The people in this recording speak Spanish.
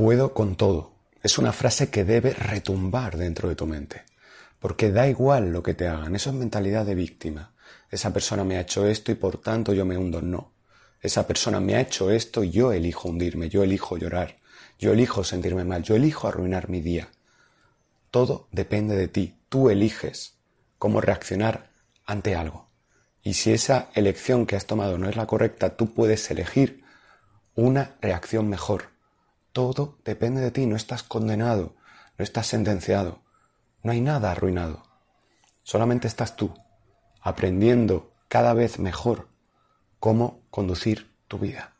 Puedo con todo. Es una frase que debe retumbar dentro de tu mente. Porque da igual lo que te hagan. Eso es mentalidad de víctima. Esa persona me ha hecho esto y por tanto yo me hundo. No. Esa persona me ha hecho esto y yo elijo hundirme, yo elijo llorar, yo elijo sentirme mal, yo elijo arruinar mi día. Todo depende de ti. Tú eliges cómo reaccionar ante algo. Y si esa elección que has tomado no es la correcta, tú puedes elegir una reacción mejor. Todo depende de ti, no estás condenado, no estás sentenciado, no hay nada arruinado. Solamente estás tú, aprendiendo cada vez mejor cómo conducir tu vida.